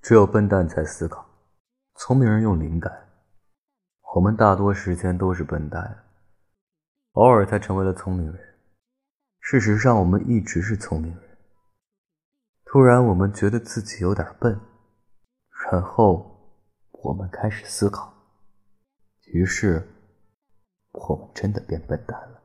只有笨蛋才思考聪明人用灵感我们大多时间都是笨蛋偶尔才成为了聪明人。事实上我们一直是聪明人。突然我们觉得自己有点笨然后我们开始思考于是我们真的变笨蛋了。